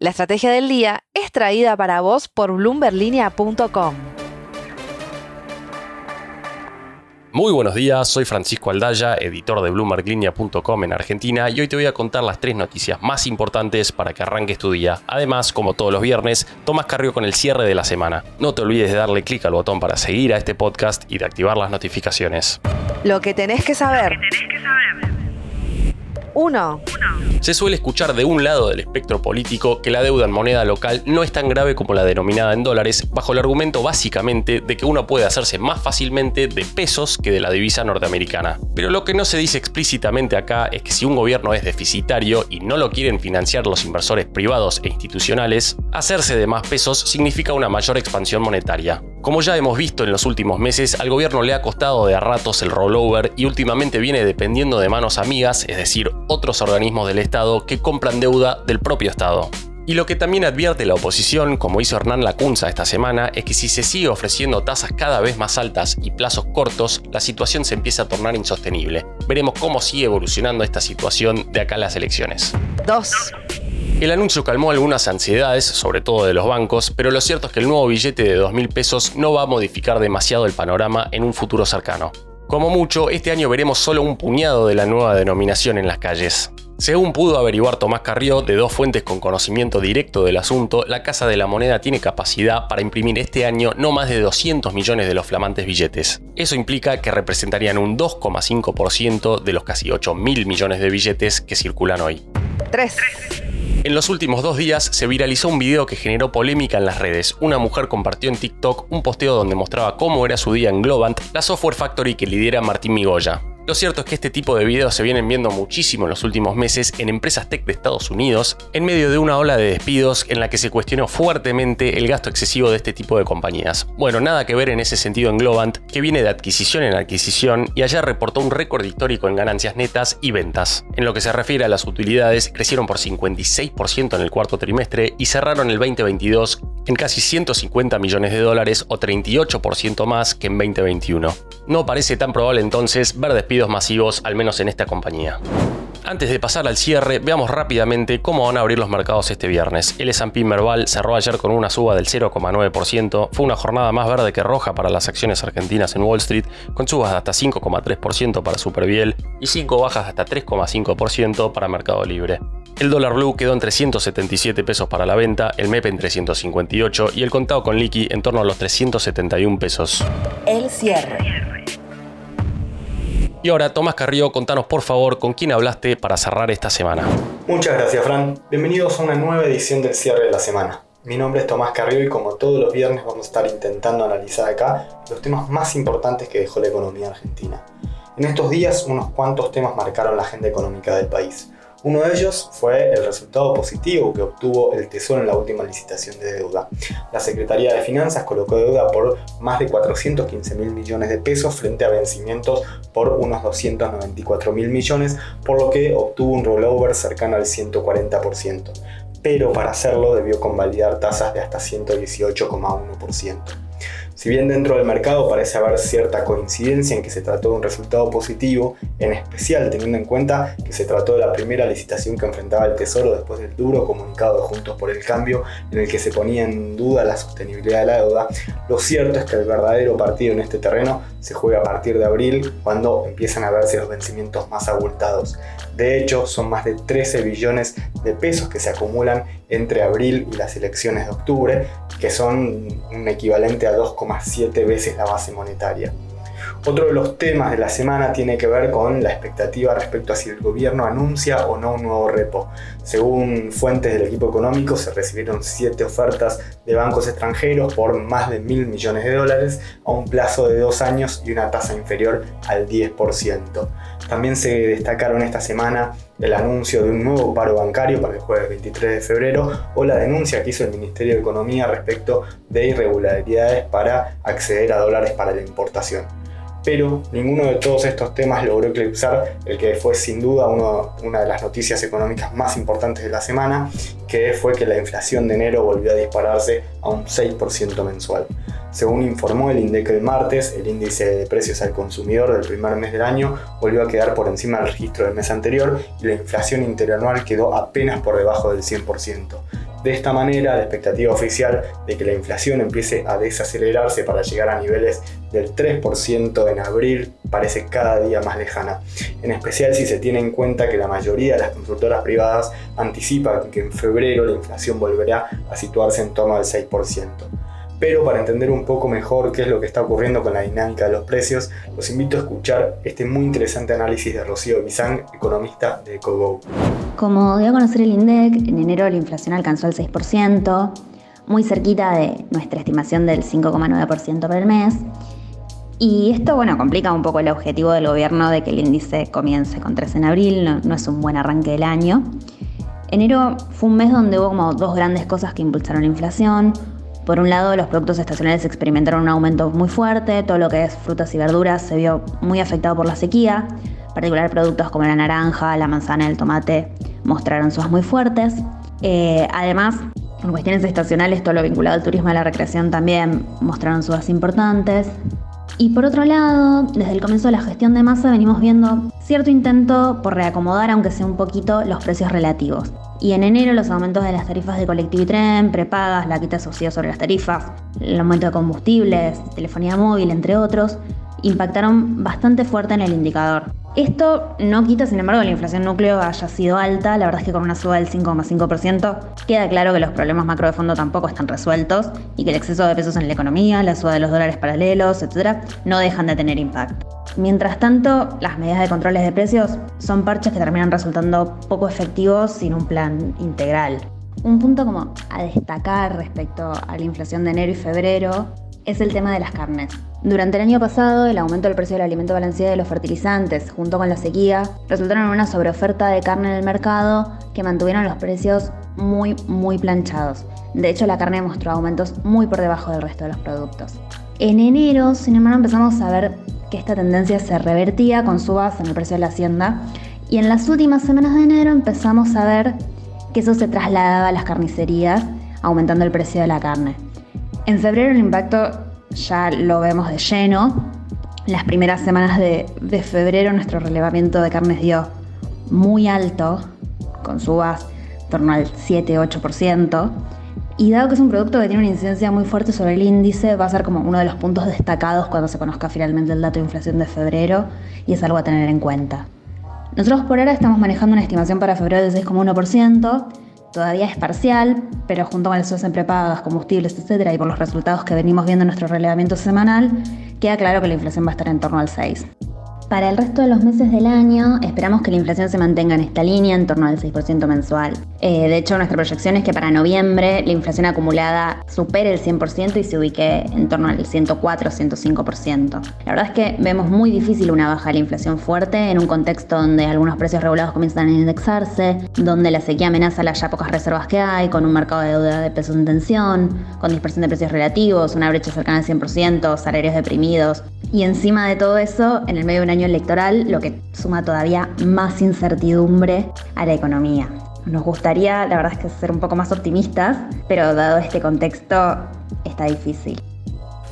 La estrategia del día es traída para vos por bloomberlinia.com. Muy buenos días, soy Francisco Aldaya, editor de BloombergLinea.com en Argentina y hoy te voy a contar las tres noticias más importantes para que arranques tu día. Además, como todos los viernes, Tomás Carrió con el cierre de la semana. No te olvides de darle clic al botón para seguir a este podcast y de activar las notificaciones. Lo que tenés que saber. 1. Se suele escuchar de un lado del espectro político que la deuda en moneda local no es tan grave como la denominada en dólares, bajo el argumento básicamente de que uno puede hacerse más fácilmente de pesos que de la divisa norteamericana. Pero lo que no se dice explícitamente acá es que si un gobierno es deficitario y no lo quieren financiar los inversores privados e institucionales, hacerse de más pesos significa una mayor expansión monetaria. Como ya hemos visto en los últimos meses, al gobierno le ha costado de a ratos el rollover y últimamente viene dependiendo de manos amigas, es decir, otros organismos del Estado que compran deuda del propio Estado. Y lo que también advierte la oposición, como hizo Hernán Lacunza esta semana, es que si se sigue ofreciendo tasas cada vez más altas y plazos cortos, la situación se empieza a tornar insostenible. Veremos cómo sigue evolucionando esta situación de acá a las elecciones. 2. El anuncio calmó algunas ansiedades, sobre todo de los bancos, pero lo cierto es que el nuevo billete de 2.000 pesos no va a modificar demasiado el panorama en un futuro cercano. Como mucho, este año veremos solo un puñado de la nueva denominación en las calles. Según pudo averiguar Tomás Carrió de dos fuentes con conocimiento directo del asunto, la Casa de la Moneda tiene capacidad para imprimir este año no más de 200 millones de los flamantes billetes. Eso implica que representarían un 2,5% de los casi 8 mil millones de billetes que circulan hoy. 3. En los últimos dos días se viralizó un video que generó polémica en las redes. Una mujer compartió en TikTok un posteo donde mostraba cómo era su día en Globant, la software factory que lidera Martín Migoya. Lo cierto es que este tipo de videos se vienen viendo muchísimo en los últimos meses en empresas tech de Estados Unidos, en medio de una ola de despidos en la que se cuestionó fuertemente el gasto excesivo de este tipo de compañías. Bueno, nada que ver en ese sentido en Globant, que viene de adquisición en adquisición y ayer reportó un récord histórico en ganancias netas y ventas. En lo que se refiere a las utilidades, crecieron por 56% en el cuarto trimestre y cerraron el 2022 en casi 150 millones de dólares o 38% más que en 2021. No parece tan probable entonces ver despidos masivos, al menos en esta compañía. Antes de pasar al cierre, veamos rápidamente cómo van a abrir los mercados este viernes. El S&P Merval cerró ayer con una suba del 0,9%, fue una jornada más verde que roja para las acciones argentinas en Wall Street, con subas de hasta 5,3% para Superbiel y 5 bajas de hasta 3,5% para Mercado Libre. El dólar blue quedó en 377 pesos para la venta, el MEP en 358 y el contado con liqui en torno a los 371 pesos. El cierre. Y ahora, Tomás Carrillo, contanos por favor con quién hablaste para cerrar esta semana. Muchas gracias, Fran. Bienvenidos a una nueva edición del cierre de la semana. Mi nombre es Tomás Carrillo y como todos los viernes vamos a estar intentando analizar acá los temas más importantes que dejó la economía argentina. En estos días unos cuantos temas marcaron la agenda económica del país. Uno de ellos fue el resultado positivo que obtuvo el Tesoro en la última licitación de deuda. La Secretaría de Finanzas colocó deuda por más de 415 mil millones de pesos frente a vencimientos por unos 294 mil millones, por lo que obtuvo un rollover cercano al 140%. Pero para hacerlo debió convalidar tasas de hasta 118,1%. Si bien dentro del mercado parece haber cierta coincidencia en que se trató de un resultado positivo, en especial teniendo en cuenta que se trató de la primera licitación que enfrentaba el Tesoro después del duro comunicado de Juntos por el Cambio en el que se ponía en duda la sostenibilidad de la deuda, lo cierto es que el verdadero partido en este terreno se juega a partir de abril cuando empiezan a verse los vencimientos más abultados. De hecho, son más de 13 billones de pesos que se acumulan entre abril y las elecciones de octubre, que son un equivalente a 2,7 veces la base monetaria. Otro de los temas de la semana tiene que ver con la expectativa respecto a si el gobierno anuncia o no un nuevo repo. Según fuentes del equipo económico, se recibieron siete ofertas de bancos extranjeros por más de mil millones de dólares a un plazo de dos años y una tasa inferior al 10%. También se destacaron esta semana el anuncio de un nuevo paro bancario para el jueves 23 de febrero o la denuncia que hizo el Ministerio de Economía respecto de irregularidades para acceder a dólares para la importación pero ninguno de todos estos temas logró eclipsar el que fue sin duda una de las noticias económicas más importantes de la semana, que fue que la inflación de enero volvió a dispararse a un 6% mensual. Según informó el INDEC el martes, el índice de precios al consumidor del primer mes del año volvió a quedar por encima del registro del mes anterior y la inflación interanual quedó apenas por debajo del 100%. De esta manera, la expectativa oficial de que la inflación empiece a desacelerarse para llegar a niveles del 3% en abril parece cada día más lejana, en especial si se tiene en cuenta que la mayoría de las consultoras privadas anticipan que en febrero la inflación volverá a situarse en torno al 6%. Pero para entender un poco mejor qué es lo que está ocurriendo con la dinámica de los precios, los invito a escuchar este muy interesante análisis de Rocío Bizán, economista de EcoGo. Como dio a conocer el INDEC, en enero la inflación alcanzó el 6%, muy cerquita de nuestra estimación del 5,9% por el mes. Y esto, bueno, complica un poco el objetivo del gobierno de que el índice comience con 3 en abril, no, no es un buen arranque del año. Enero fue un mes donde hubo como dos grandes cosas que impulsaron la inflación. Por un lado, los productos estacionales experimentaron un aumento muy fuerte, todo lo que es frutas y verduras se vio muy afectado por la sequía, en particular productos como la naranja, la manzana, el tomate mostraron subas muy fuertes. Eh, además, en cuestiones estacionales, todo lo vinculado al turismo y a la recreación también mostraron subas importantes. Y por otro lado, desde el comienzo de la gestión de masa venimos viendo cierto intento por reacomodar, aunque sea un poquito, los precios relativos. Y en enero los aumentos de las tarifas de colectivo y tren, prepagas, la quita social sobre las tarifas, el aumento de combustibles, telefonía móvil, entre otros, impactaron bastante fuerte en el indicador. Esto no quita, sin embargo, que la inflación núcleo haya sido alta. La verdad es que con una suba del 5,5% queda claro que los problemas macro de fondo tampoco están resueltos y que el exceso de pesos en la economía, la suba de los dólares paralelos, etc., no dejan de tener impacto. Mientras tanto, las medidas de controles de precios son parches que terminan resultando poco efectivos sin un plan integral. Un punto como a destacar respecto a la inflación de enero y febrero es el tema de las carnes. Durante el año pasado, el aumento del precio del alimento balanceado y de los fertilizantes, junto con la sequía, resultaron en una sobreoferta de carne en el mercado que mantuvieron los precios muy, muy planchados. De hecho, la carne mostró aumentos muy por debajo del resto de los productos. En enero, sin embargo, empezamos a ver que esta tendencia se revertía con subas en el precio de la hacienda y en las últimas semanas de enero empezamos a ver que eso se trasladaba a las carnicerías, aumentando el precio de la carne. En febrero el impacto ya lo vemos de lleno. Las primeras semanas de, febrero nuestro relevamiento de carnes dio muy alto, con subas torno al 7-8%. Y dado que es un producto que tiene una incidencia muy fuerte sobre el índice, va a ser como uno de los puntos destacados cuando se conozca finalmente el dato de inflación de febrero y es algo a tener en cuenta. Nosotros por ahora estamos manejando una estimación para febrero de 6,1%, todavía es parcial, pero junto con subas en prepagas, combustibles, etcétera, y por los resultados que venimos viendo en nuestro relevamiento semanal, queda claro que la inflación va a estar en torno al 6. Para el resto de los meses del año, esperamos que la inflación se mantenga en esta línea, en torno al 6% mensual. Eh, de hecho, nuestra proyección es que para noviembre la inflación acumulada supere el 100% y se ubique en torno al 104-105%. La verdad es que vemos muy difícil una baja de la inflación fuerte en un contexto donde algunos precios regulados comienzan a indexarse, donde la sequía amenaza las ya pocas reservas que hay, con un mercado de deuda de pesos en tensión, con dispersión de precios relativos, una brecha cercana al 100%, salarios deprimidos. Y encima de todo eso, en el medio de un electoral, lo que suma todavía más incertidumbre a la economía. Nos gustaría, la verdad es que ser un poco más optimistas, pero dado este contexto está difícil.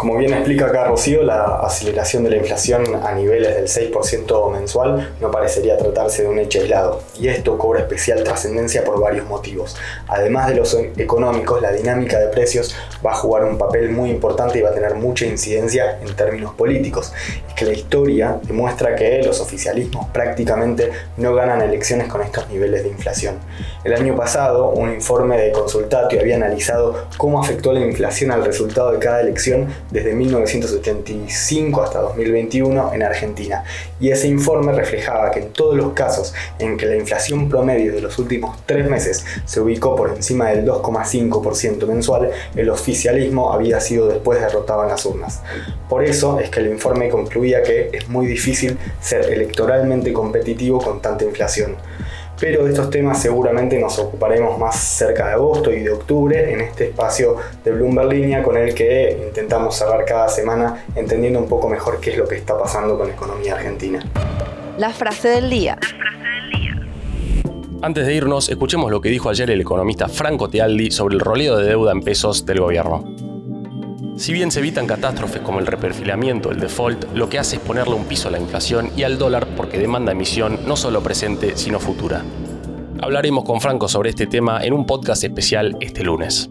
Como bien explica acá Rocío, la aceleración de la inflación a niveles del 6% mensual no parecería tratarse de un hecho aislado, y esto cobra especial trascendencia por varios motivos. Además de los económicos, la dinámica de precios va a jugar un papel muy importante y va a tener mucha incidencia en términos políticos. Es que la historia demuestra que los oficialismos prácticamente no ganan elecciones con estos niveles de inflación. El año pasado, un informe de Consultatio había analizado cómo afectó la inflación al resultado de cada elección desde 1985 hasta 2021 en Argentina, y ese informe reflejaba que en todos los casos en que la inflación promedio de los últimos tres meses se ubicó por encima del 2,5% mensual, el oficialismo había sido después derrotado en las urnas. Por eso es que el informe concluía que es muy difícil ser electoralmente competitivo con tanta inflación pero de estos temas seguramente nos ocuparemos más cerca de agosto y de octubre en este espacio de Bloomberg Línea con el que intentamos cerrar cada semana entendiendo un poco mejor qué es lo que está pasando con la economía argentina. La frase del día. Antes de irnos, escuchemos lo que dijo ayer el economista Franco Tealdi sobre el roleo de deuda en pesos del gobierno. Si bien se evitan catástrofes como el reperfilamiento, el default, lo que hace es ponerle un piso a la inflación y al dólar porque demanda emisión no solo presente, sino futura. Hablaremos con Franco sobre este tema en un podcast especial este lunes.